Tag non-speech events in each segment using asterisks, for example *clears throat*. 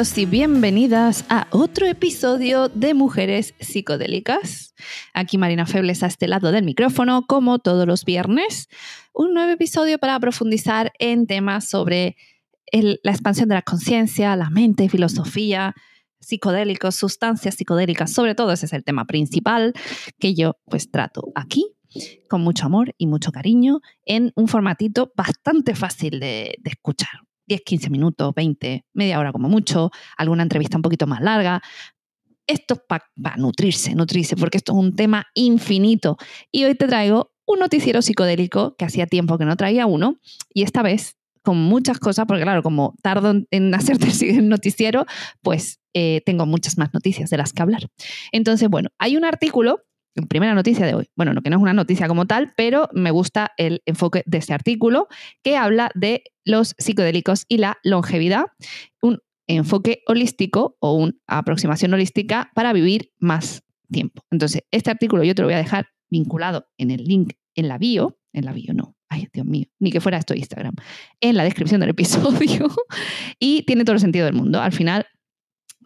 Y bienvenidas a otro episodio de Mujeres Psicodélicas. Aquí Marina Febles a este lado del micrófono, como todos los viernes. Un nuevo episodio para profundizar en temas sobre la expansión de la conciencia, la mente, filosofía, psicodélicos, sustancias psicodélicas. Sobre todo ese es el tema principal que yo pues trato aquí con mucho amor y mucho cariño en un formatito bastante fácil de escuchar 10, 15 minutos, 20, media hora como mucho, alguna entrevista un poquito más larga. Esto es para nutrirse, nutrirse, porque esto es un tema infinito. Y hoy te traigo un noticiero psicodélico que hacía tiempo que no traía uno, y esta vez con muchas cosas, porque claro, como tardo en *laughs* hacerte el noticiero, pues eh, tengo muchas más noticias de las que hablar. Entonces, bueno, hay un artículo primera noticia de hoy. Bueno, no que no es una noticia como tal, pero me gusta el enfoque de este artículo que habla de los psicodélicos y la longevidad, un enfoque holístico o una aproximación holística para vivir más tiempo. Entonces, este artículo yo te lo voy a dejar vinculado en el link en la bio, en la bio no, ay Dios mío, ni que fuera esto Instagram, en la descripción del episodio *laughs* y tiene todo el sentido del mundo. Al final,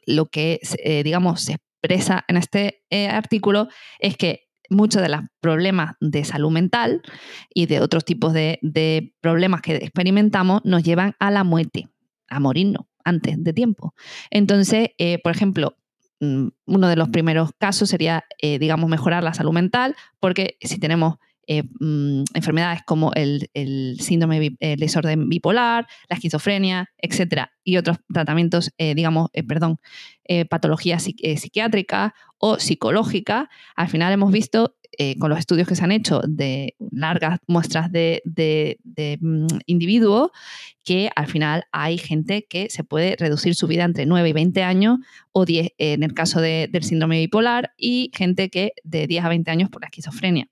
lo que, eh, digamos, se expresa en este eh, artículo es que muchos de los problemas de salud mental y de otros tipos de, problemas que experimentamos nos llevan a la muerte, a morirnos antes de tiempo. Entonces, eh, por ejemplo, mm, uno de los primeros casos sería, eh, digamos, mejorar la salud mental, porque si tenemos eh, mm, enfermedades como el, síndrome, el desorden bipolar, la esquizofrenia, etcétera, y otros tratamientos, eh, digamos, eh, perdón, patologías psiquiátricas o psicológicas, al final hemos visto con los estudios que se han hecho de largas muestras de, mm, individuos que al final hay gente que se puede reducir su vida entre 9 y 20 años o 10 en el caso del síndrome bipolar y gente que de 10 a 20 años por la esquizofrenia.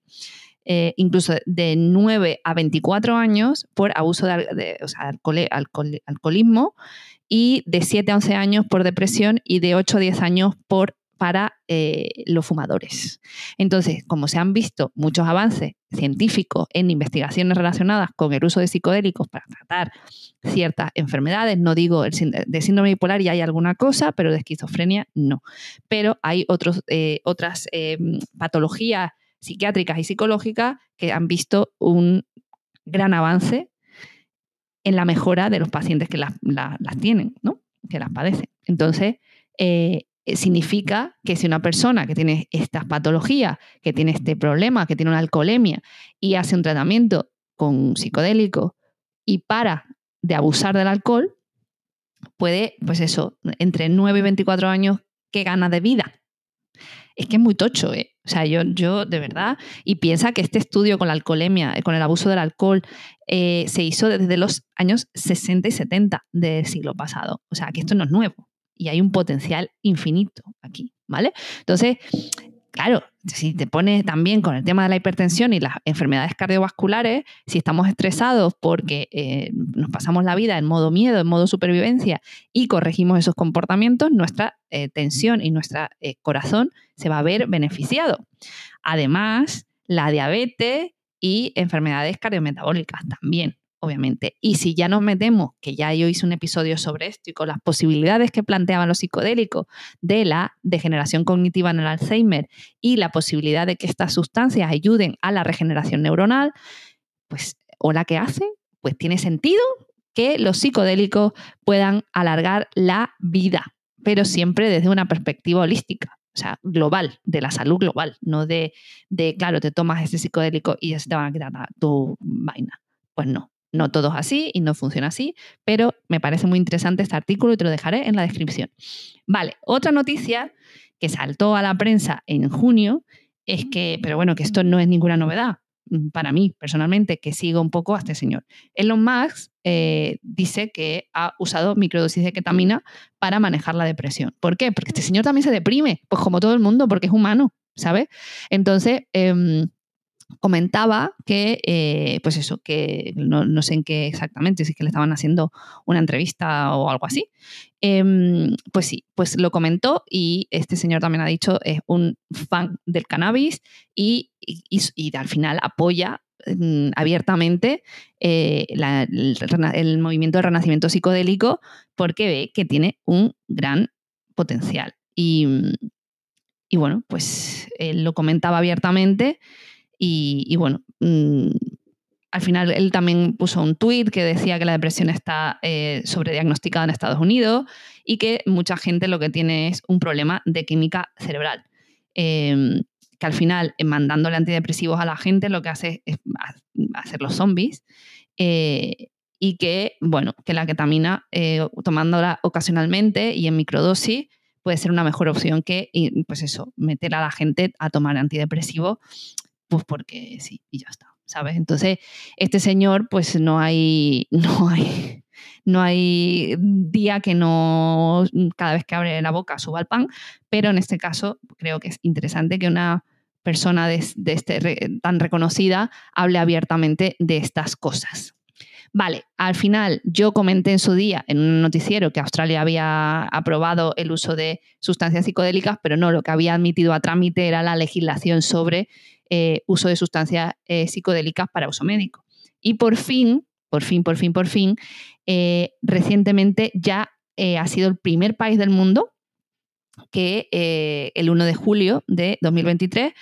Eh, incluso de 9 a 24 años por abuso de, alcoholismo y de 7 a 11 años por depresión y de 8 a 10 años por, para eh, los fumadores. Entonces, como se han visto muchos avances científicos en investigaciones relacionadas con el uso de psicodélicos para tratar ciertas enfermedades, no digo el de síndrome bipolar y hay alguna cosa, pero de esquizofrenia no. Pero hay eh, otras patologías psiquiátricas y psicológicas que han visto un gran avance en la mejora de los pacientes que las, tienen, ¿no? que las padecen. Entonces, eh, significa que si una persona que tiene estas patologías, que tiene este problema, que tiene una alcoholemia y hace un tratamiento con psicodélico y para de abusar del alcohol, puede, pues eso, entre 9 y 24 años, que gana de vida? Es que es muy tocho, ¿eh? O sea, yo, yo de verdad, y piensa que este estudio con la alcoholemia, con el abuso del alcohol, eh, se hizo desde los años 60 y 70 del siglo pasado. O sea, que esto no es nuevo y hay un potencial infinito aquí, ¿vale? Entonces, claro, si te pones también con el tema de la hipertensión y las enfermedades cardiovasculares, si estamos estresados porque eh, nos pasamos la vida en modo miedo, en modo supervivencia y corregimos esos comportamientos, nuestra eh, tensión y nuestro eh, corazón se va a ver beneficiado. Además, la diabetes y enfermedades cardiometabólicas también obviamente. Y si ya nos metemos, que ya yo hice un episodio sobre esto y con las posibilidades que planteaban los psicodélicos de la degeneración cognitiva en el Alzheimer y la posibilidad de que estas sustancias ayuden a la regeneración neuronal, pues, ¿o la que hace? Pues tiene sentido que los psicodélicos puedan alargar la vida, pero siempre desde una perspectiva holística. O sea, global, de la salud global, no de, de claro, te tomas ese psicodélico y ya se te van a quitar tu vaina. Pues no, no todo es así y no funciona así, pero me parece muy interesante este artículo y te lo dejaré en la descripción. Vale, otra noticia que saltó a la prensa en junio es que, pero bueno, que esto no es ninguna novedad mm, para mí personalmente, que sigo un poco a este señor. Elon Musk eh, dice que ha usado microdosis de ketamina para manejar la depresión. ¿Por qué? Porque este señor también se deprime, pues como todo el mundo, porque es humano, ¿sabes? Entonces, em, comentaba que, eh, pues eso, que no, sé en qué exactamente, si es que le estaban haciendo una entrevista o algo así. Em, pues sí, pues lo comentó y este señor también ha dicho, es un fan del cannabis y, y, al final apoya mm, abiertamente eh, el, movimiento de renacimiento psicodélico porque ve que tiene un gran potencial. Y, bueno, pues él lo comentaba abiertamente y, bueno, mm, al final él también puso un tuit que decía que la depresión está eh, sobrediagnosticada en Estados Unidos y que mucha gente lo que tiene es un problema de química cerebral. Em, que al final, eh, mandándole antidepresivos a la gente, lo que hace es hacer los zombies. Eh, y que, bueno, que la ketamina, eh, tomándola ocasionalmente y en microdosis, puede ser una mejor opción que, pues eso, meter a la gente a tomar antidepresivo, pues porque sí, y ya está, ¿sabes? Entonces, este señor, pues no hay, *laughs* no hay, no hay día que no, cada vez que abre la boca suba el pan, pero en este caso creo que es interesante que una persona de, este, tan reconocida hable abiertamente de estas cosas. Vale, al final yo comenté en su día en un noticiero que Australia había aprobado el uso de sustancias psicodélicas, pero no, lo que había admitido a trámite era la legislación sobre eh, uso de sustancias eh, psicodélicas para uso médico. Y por fin, por fin, por fin, por fin, eh, recientemente ya ha sido el primer país del mundo que el 1 de julio de 2023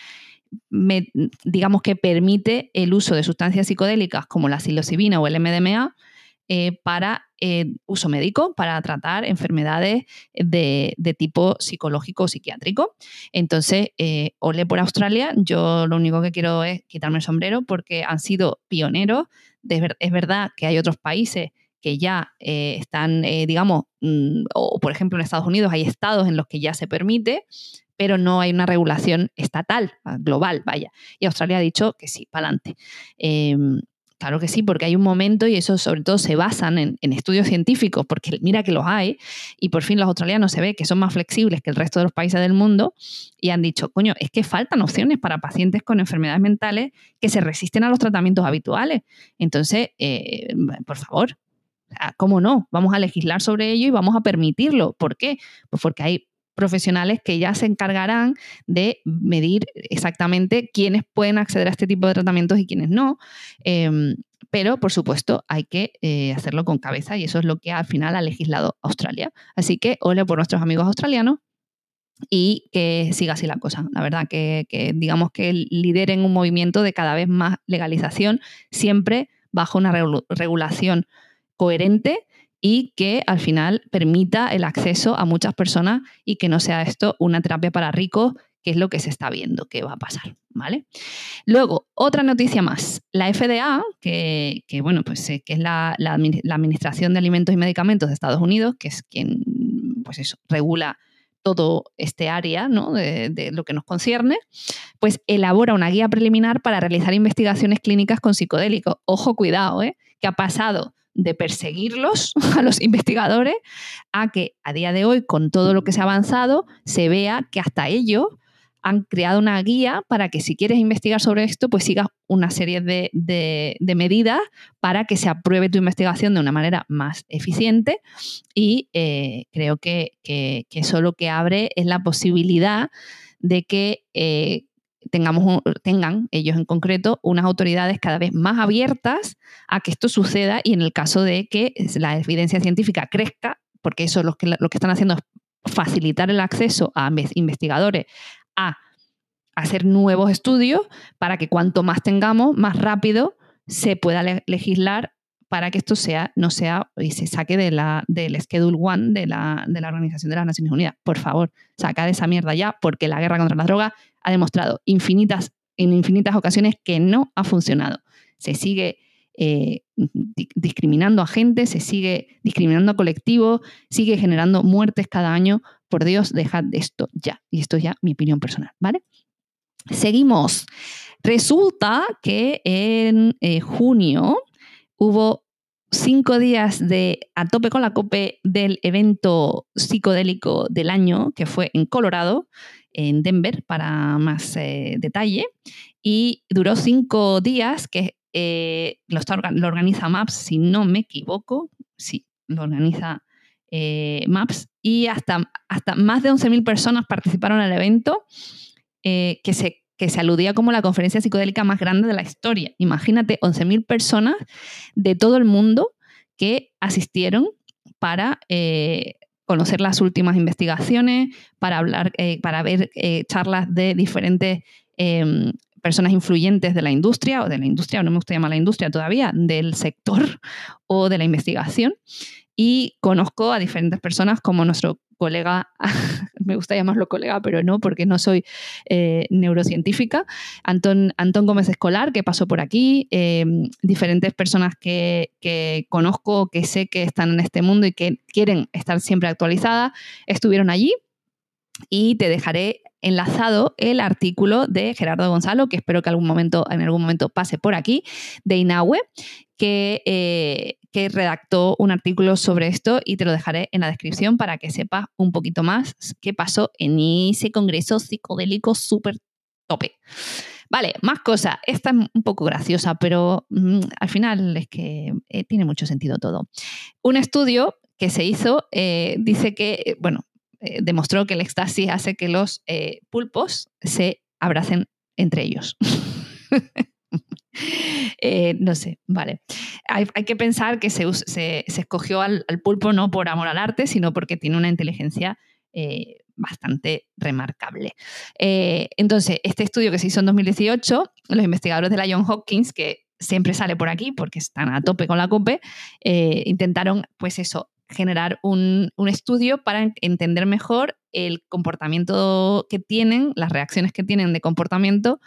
digamos que permite el uso de sustancias psicodélicas como la psilocibina o el MDMA eh, para eh, uso médico, para tratar enfermedades de, tipo psicológico o psiquiátrico. Entonces, ole por Australia, yo lo único que quiero es quitarme el sombrero porque han sido pioneros. es verdad que hay otros países que ya eh, están, eh, digamos, mm, o por ejemplo en Estados Unidos hay estados en los que ya se permite, pero no hay una regulación estatal, ah, global, vaya. Y Australia ha dicho que sí, para adelante. Em, claro que sí, porque hay un momento y eso sobre todo se basan en, estudios científicos, porque mira que los hay, y por fin los australianos se ve que son más flexibles que el resto de los países del mundo y han dicho, coño, es que faltan opciones para pacientes con enfermedades mentales que se resisten a los tratamientos habituales. Entonces, eh, por favor, ¿Cómo no? Vamos a legislar sobre ello y vamos a permitirlo. ¿Por qué? Pues porque hay profesionales que ya se encargarán de medir exactamente quiénes pueden acceder a este tipo de tratamientos y quiénes no. Em, pero, por supuesto, hay que eh, hacerlo con cabeza y eso es lo que al final ha legislado Australia. Así que, hola por nuestros amigos australianos y que siga así la cosa. La verdad, que digamos que lideren un movimiento de cada vez más legalización, siempre bajo una regulación coherente y que al final permita el acceso a muchas personas y que no sea esto una terapia para ricos, que es lo que se está viendo que va a pasar. ¿Vale? Luego, otra noticia más. La FDA, que, bueno, pues eh, que es la, Administración de Alimentos y Medicamentos de Estados Unidos, que es quien pues eso, regula todo este área ¿no? de, de, lo que nos concierne, pues elabora una guía preliminar para realizar investigaciones clínicas con psicodélicos. Ojo, cuidado, ¿eh? que ha pasado de perseguirlos *laughs* a los investigadores a que a día de hoy, con todo lo que se ha avanzado, se vea que hasta ellos han creado una guía para que si quieres investigar sobre esto, pues sigas una serie de, medidas para que se apruebe tu investigación de una manera más eficiente. Y eh, creo que, eso lo que abre es la posibilidad de que eh, tengamos tengan ellos en concreto unas autoridades cada vez más abiertas a que esto suceda y en el caso de que la evidencia científica crezca, porque eso lo que, lo que están haciendo es facilitar el acceso a investigadores a hacer nuevos estudios para que cuanto más tengamos, más rápido se pueda legislar para que esto sea, no sea y se saque de la, del Schedule One de la, de la Organización de las Naciones Unidas. Por favor, saca de esa mierda ya, porque la guerra contra la droga ha demostrado infinitas, en infinitas ocasiones que no ha funcionado. Se sigue eh, discriminando a gente, se sigue discriminando a colectivos, sigue generando muertes cada año. Por Dios, dejad esto ya. Y esto es ya mi opinión personal, ¿vale? Seguimos. Resulta que en eh, junio hubo cinco días de a tope con la cope del evento psicodélico del año, que fue en Colorado, en Denver, para más eh, detalle, y duró cinco días, que eh, lo, organiza MAPS, si no me equivoco, sí, lo organiza eh, MAPS, y hasta, hasta más de 11.000 personas participaron en el evento, que se que se aludía como la conferencia psicodélica más grande de la historia. Imagínate, 11.000 personas de todo el mundo que asistieron para eh, conocer las últimas investigaciones, para hablar, eh, para ver eh, charlas de diferentes em, personas influyentes de la industria, o de la industria, no me gusta llamar la industria todavía, del sector o de la investigación. Y conozco a diferentes personas como nuestro colega, *laughs* me gusta llamarlo colega, pero no, porque no soy eh, neurocientífica, Antón, Gómez Escolar, que pasó por aquí, eh, diferentes personas que, conozco, que sé que están en este mundo y que quieren estar siempre actualizadas, estuvieron allí. Y te dejaré enlazado el artículo de Gerardo Gonzalo, que espero que algún momento, en algún momento pase por aquí, de Inahue, que, eh, que redactó un artículo sobre esto y te lo dejaré en la descripción para que sepas un poquito más qué pasó en ese congreso psicodélico súper tope. Vale, más cosas. Esta es un poco graciosa, pero mm, al final es que eh, tiene mucho sentido todo. Un estudio que se hizo eh, dice que, bueno, eh, demostró que el éxtasis hace que los pulpos se abracen entre ellos. *laughs* *laughs* Eh, no sé, vale. Hay, que pensar que se, escogió al, pulpo no por amor al arte, sino porque tiene una inteligencia bastante remarcable. entonces, este estudio que se hizo en 2018, los investigadores de la John Hopkins, que siempre sale por aquí porque están a tope con la COPE, intentaron, pues eso, generar un, estudio para entender mejor el comportamiento que tienen, las reacciones que tienen de comportamiento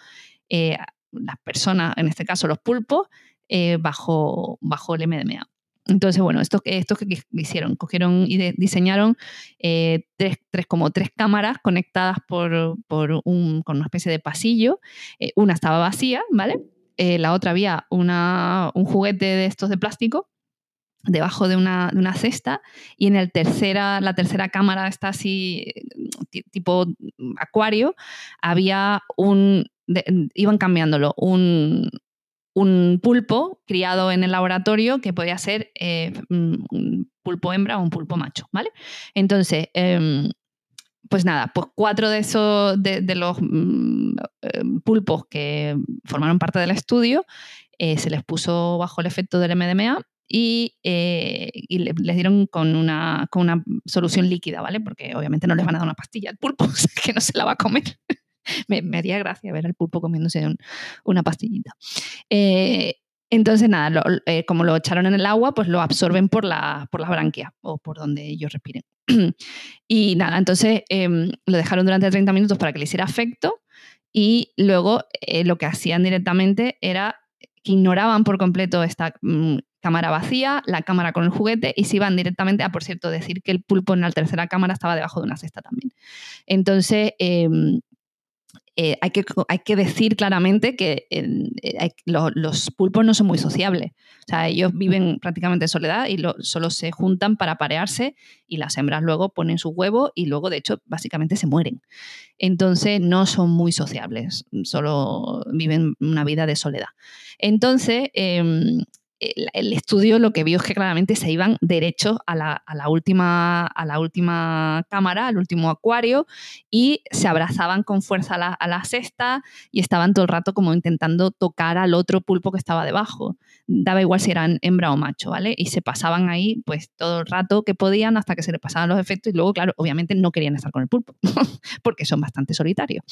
eh, las personas, en este caso los pulpos, eh, bajo, bajo el MDMA. Entonces, bueno, estos, esto que hicieron, cogieron y diseñaron eh, tres, como tres cámaras conectadas por, un, con una especie de pasillo. una estaba vacía, ¿vale? la otra había una, un juguete de estos de plástico debajo de una, cesta y en el tercera, la tercera cámara está así tipo acuario, había un, iban cambiándolo, un, pulpo criado en el laboratorio que podía ser eh, un pulpo hembra o un pulpo macho, ¿vale? Entonces, em, pues nada, pues cuatro de esos, de, los mm, em, pulpos que formaron parte del estudio, eh, se les puso bajo el efecto del MDMA y, eh, les dieron con una, con una solución líquida, ¿vale? Porque obviamente no les van a dar una pastilla al pulpo, *laughs* que no se la va a comer. *laughs* me, haría gracia ver al pulpo comiéndose una pastillita. Eh, entonces, nada, eh, como lo echaron en el agua, pues lo absorben por la, por la branquia o por donde ellos respiren. *clears throat* y nada, entonces em, lo dejaron durante 30 minutos para que le hiciera efecto y luego lo que hacían directamente era que ignoraban por completo esta mm, cámara vacía, la cámara con el juguete y se iban directamente a, por cierto, decir que el pulpo en la tercera cámara estaba debajo de una cesta también. Entonces, em, eh, hay, que, hay, que, decir claramente que eh, los pulpos no son muy sociables. O sea, ellos viven prácticamente en soledad y solo se juntan para parearse y las hembras luego ponen sus huevos y luego, de hecho, básicamente se mueren. Entonces, no son muy sociables, solo viven una vida de soledad. Entonces, em, el, estudio lo que vio es que claramente se iban derechos a la, última, a la última cámara, al último acuario, y se abrazaban con fuerza a la, cesta y estaban todo el rato como intentando tocar al otro pulpo que estaba debajo. Daba igual si eran hembra o macho, ¿vale? Y se pasaban ahí pues todo el rato que podían hasta que se les pasaban los efectos y luego, claro, obviamente no querían estar con el pulpo *laughs* porque son bastante solitarios.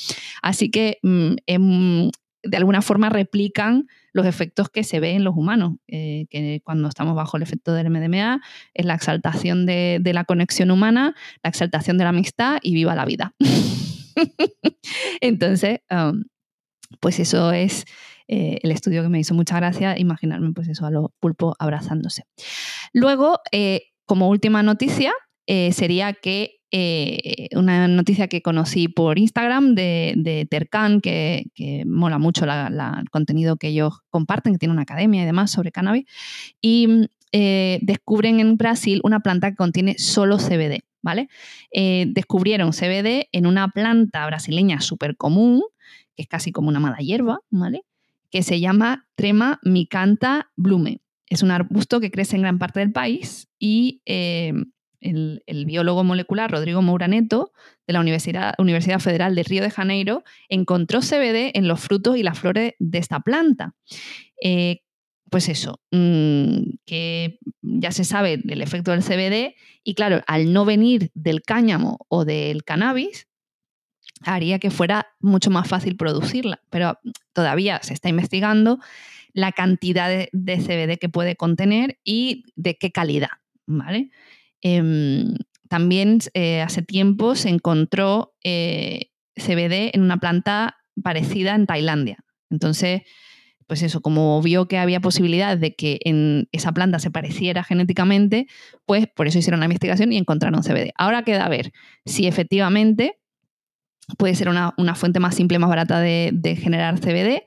Así que mm, em, de alguna forma replican los efectos que se ven en los humanos, eh, que cuando estamos bajo el efecto del MDMA es la exaltación de, la conexión humana, la exaltación de la amistad y viva la vida. *laughs* Entonces, um, pues eso es eh, el estudio que me hizo mucha gracia, imaginarme pues eso a los pulpos abrazándose. Luego, eh, como última noticia, sería que eh, una noticia que conocí por Instagram de, de Tercan, que, mola mucho el contenido que ellos comparten, que tiene una academia y demás sobre cannabis, y eh, descubren en Brasil una planta que contiene solo CBD, ¿vale? Eh, descubrieron CBD en una planta brasileña súper común, que es casi como una mala hierba, ¿vale? Que se llama Trema micanta blume. Es un arbusto que crece en gran parte del país y el, biólogo molecular Rodrigo Mouraneto de la Universidad, Universidad Federal de Río de Janeiro encontró CBD en los frutos y las flores de esta planta. Eh, pues eso, mm, que ya se sabe del efecto del CBD y claro, al no venir del cáñamo o del cannabis, haría que fuera mucho más fácil producirla, pero todavía se está investigando la cantidad de, CBD que puede contener y de qué calidad, ¿vale? Em, también eh, hace tiempo se encontró eh, CBD en una planta parecida en Tailandia. Entonces, pues eso, como vio que había posibilidad de que en esa planta se pareciera genéticamente, pues por eso hicieron la investigación y encontraron CBD. Ahora queda a ver si efectivamente puede ser una, fuente más simple, más barata de, generar CBD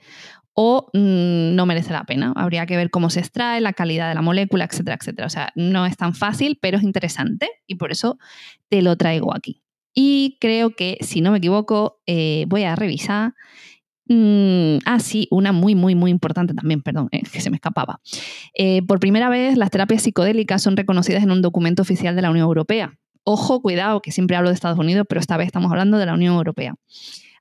o mm, no merece la pena. Habría que ver cómo se extrae, la calidad de la molécula, etcétera, etcétera. O sea, no es tan fácil, pero es interesante y por eso te lo traigo aquí. Y creo que, si no me equivoco, eh, voy a revisar Mm, ah, sí, una muy, muy, muy importante también, perdón, eh, que se me escapaba. Eh, por primera vez, las terapias psicodélicas son reconocidas en un documento oficial de la Unión Europea. Ojo, cuidado, que siempre hablo de Estados Unidos, pero esta vez estamos hablando de la Unión Europea.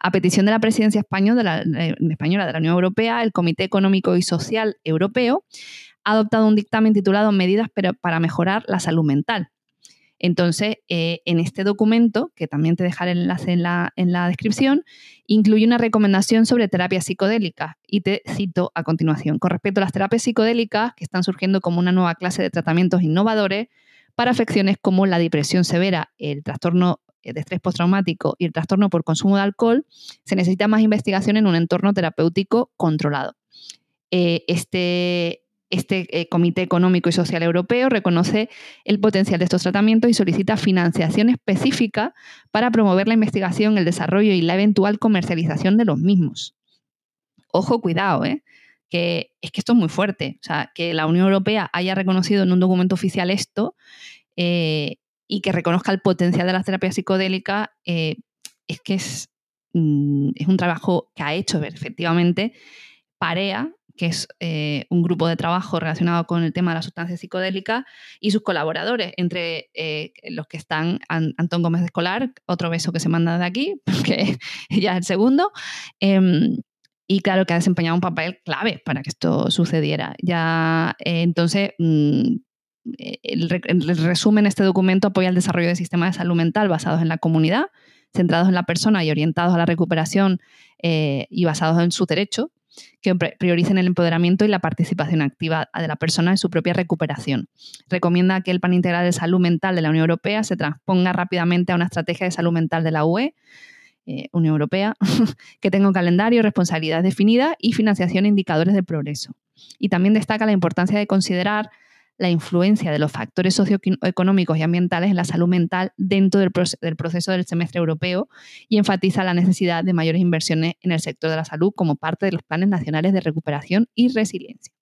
A petición de la presidencia española de la, eh, española de la Unión Europea, el Comité Económico y Social Europeo ha adoptado un dictamen titulado Medidas para mejorar la salud mental, entonces, eh, en este documento, que también te dejaré el enlace en la, en la descripción, incluye una recomendación sobre terapias psicodélicas y te cito a continuación. Con respecto a las terapias psicodélicas, que están surgiendo como una nueva clase de tratamientos innovadores para afecciones como la depresión severa, el trastorno de estrés postraumático y el trastorno por consumo de alcohol, se necesita más investigación en un entorno terapéutico controlado. Eh, este, este eh, Comité Económico y Social Europeo reconoce el potencial de estos tratamientos y solicita financiación específica para promover la investigación, el desarrollo y la eventual comercialización de los mismos. Ojo, cuidado, ¿eh? que es que esto es muy fuerte. O sea, que la Unión Europea haya reconocido en un documento oficial esto eh, y que reconozca el potencial de las terapias psicodélicas, es que es, mm, es un trabajo que ha hecho efectivamente Parea, que es eh, un grupo de trabajo relacionado con el tema de las sustancias psicodélicas, y sus colaboradores, entre eh, los que están Antón Gómez de Escolar, otro beso que se manda de aquí, *laughs* porque ya es el segundo, em, y claro que ha desempeñado un papel clave para que esto sucediera. Ya, eh, entonces, mm, el, el, resumen este documento apoya el desarrollo de sistemas de salud mental basados en la comunidad, centrados en la persona y orientados a la recuperación y basados en su derecho que prioricen el empoderamiento y la participación activa de la persona en su propia recuperación. Recomienda que el Plan Integral de Salud Mental de la Unión Europea se transponga rápidamente a una estrategia de salud mental de la UE, eh, Unión Europea, *laughs* que tenga un calendario, responsabilidades definidas y financiación e indicadores de progreso. Y también destaca la importancia de considerar la influencia de los factores socioeconómicos y ambientales en la salud mental dentro del, proceso del semestre europeo y enfatiza la necesidad de mayores inversiones en el sector de la salud como parte de los planes nacionales de recuperación y resiliencia.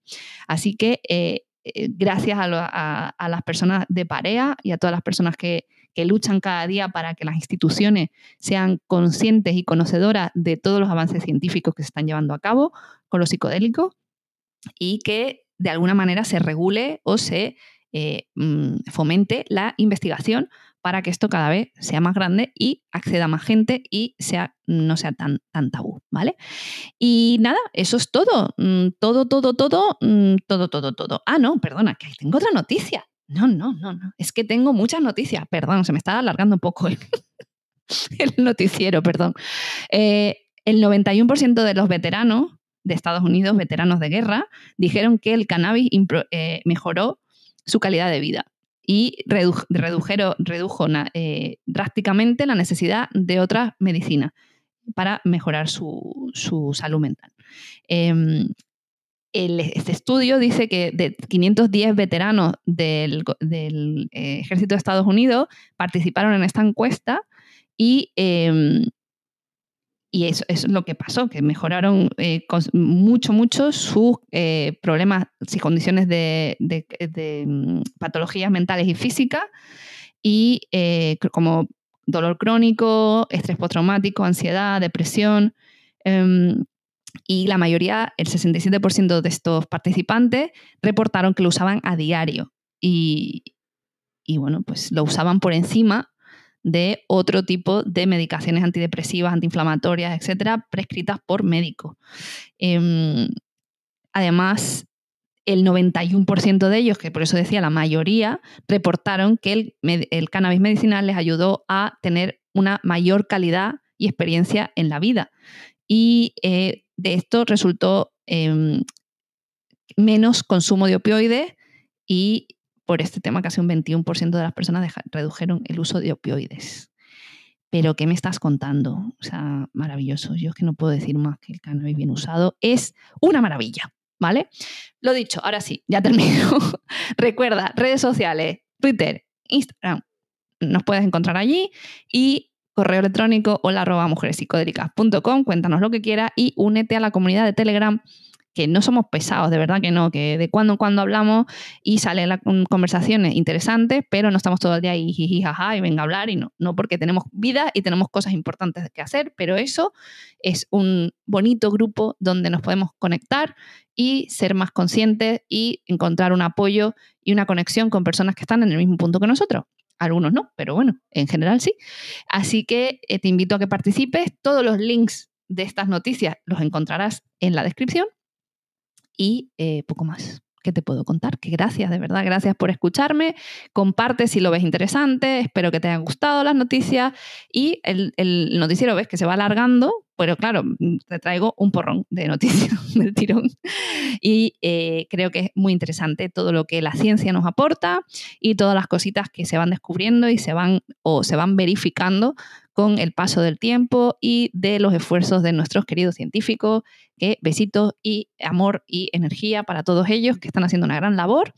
Así que eh, eh, gracias a, las personas de Parea y a todas las personas que, que luchan cada día para que las instituciones sean conscientes y conocedoras de todos los avances científicos que se están llevando a cabo con los psicodélicos y que de alguna manera se regule o se eh, mm, fomente la investigación para que esto cada vez sea más grande y acceda a más gente y sea, no sea tan, tan tabú, ¿vale? Y nada, eso es todo. Mm, todo, todo, todo, mm, todo, todo, todo. Ah, no, perdona, que tengo otra noticia. No, no, no, no. Es que tengo muchas noticias. Perdón, se me está alargando un poco el, *laughs* noticiero, perdón. Eh, el 91% de los veteranos de Estados Unidos, veteranos de guerra, dijeron que el cannabis eh, mejoró su calidad de vida y redujo eh, drásticamente la necesidad de otras medicinas para mejorar su, salud mental. Em, este estudio dice que de 510 veteranos del, eh, ejército de Estados Unidos participaron en esta encuesta y em, y eso, es lo que pasó, que mejoraron eh, mucho, mucho sus eh, problemas, y condiciones de, mm, patologías mentales y físicas, y eh, como dolor crónico, estrés postraumático, ansiedad, depresión. Em, y la mayoría, el 67% de estos participantes, reportaron que lo usaban a diario. Y, y bueno, pues lo usaban por encima de otro tipo de medicaciones antidepresivas, antiinflamatorias, etcétera, prescritas por médicos. Em, además, el 91% de ellos, que por eso decía la mayoría, reportaron que el, cannabis medicinal les ayudó a tener una mayor calidad y experiencia en la vida. Y eh, de esto resultó em, menos consumo de opioides y por este tema casi un 21% de las personas redujeron el uso de opioides. Pero ¿qué me estás contando? O sea, maravilloso. Yo es que no puedo decir más que el cannabis bien usado es una maravilla, ¿vale? Lo dicho, ahora sí, ya termino. *laughs* Recuerda, redes sociales, Twitter, Instagram, nos puedes encontrar allí y correo electrónico hola arroba mujerespsicodélicas.com, cuéntanos lo que quieras y únete a la comunidad de Telegram que no somos pesados, de verdad que no, que de cuando en cuando hablamos y salen conversaciones interesantes, pero no estamos todo el día ahí jiji, jaja, y venga a hablar, y no, no porque tenemos vida y tenemos cosas importantes que hacer, pero eso es un bonito grupo donde nos podemos conectar y ser más conscientes y encontrar un apoyo y una conexión con personas que están en el mismo punto que nosotros. Algunos no, pero bueno, en general sí. Así que eh, te invito a que participes. Todos los links de estas noticias los encontrarás en la descripción y eh, poco más. ¿Qué te puedo contar? Que gracias, de verdad, gracias por escucharme. Comparte si lo ves interesante. Espero que te hayan gustado las noticias. Y el, noticiero ves que se va alargando, pero claro, mm, te traigo un porrón de noticias *laughs* del tirón. Y eh, creo que es muy interesante todo lo que la ciencia nos aporta y todas las cositas que se van descubriendo y se van o se van verificando con el paso del tiempo y de los esfuerzos de nuestros queridos científicos. Que besitos y amor y energía para todos ellos que están haciendo una gran labor.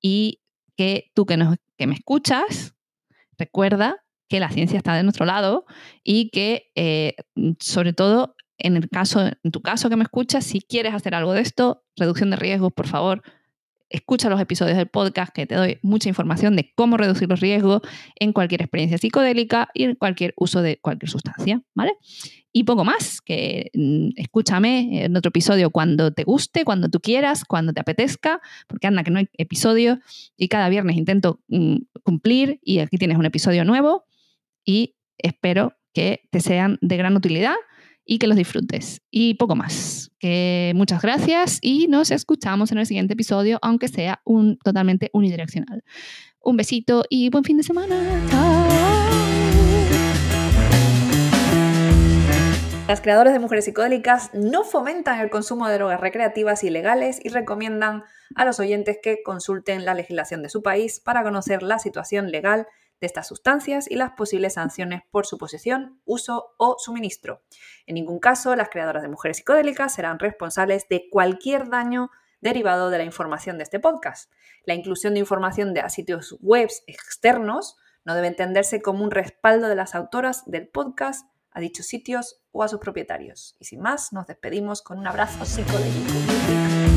Y que tú que, me escuchas, recuerda que la ciencia está de nuestro lado y que, eh, sobre todo, en el caso, en tu caso que me escuchas, si quieres hacer algo de esto, reducción de riesgos, por favor, escucha los episodios del podcast que te doy mucha información de cómo reducir los riesgos en cualquier experiencia psicodélica y en cualquier uso de cualquier sustancia, ¿vale? Y poco más, que mm, escúchame en otro episodio cuando te guste, cuando tú quieras, cuando te apetezca, porque anda que no hay episodio y cada viernes intento mm, cumplir y aquí tienes un episodio nuevo y espero que te sean de gran utilidad y que los disfrutes. Y poco más. Que muchas gracias y nos escuchamos en el siguiente episodio, aunque sea un totalmente unidireccional. Un besito y buen fin de semana. Las creadoras de mujeres psicodélicas no fomentan el consumo de drogas recreativas ilegales y recomiendan a los oyentes que consulten la legislación de su país para conocer la situación legal de estas sustancias y las posibles sanciones por su posesión, uso o suministro. En ningún caso, las creadoras de mujeres psicodélicas serán responsables de cualquier daño derivado de la información de este podcast. La inclusión de información de sitios web externos no debe entenderse como un respaldo de las autoras del podcast a dichos sitios o a sus propietarios. Y sin más, nos despedimos con un abrazo psicodélico.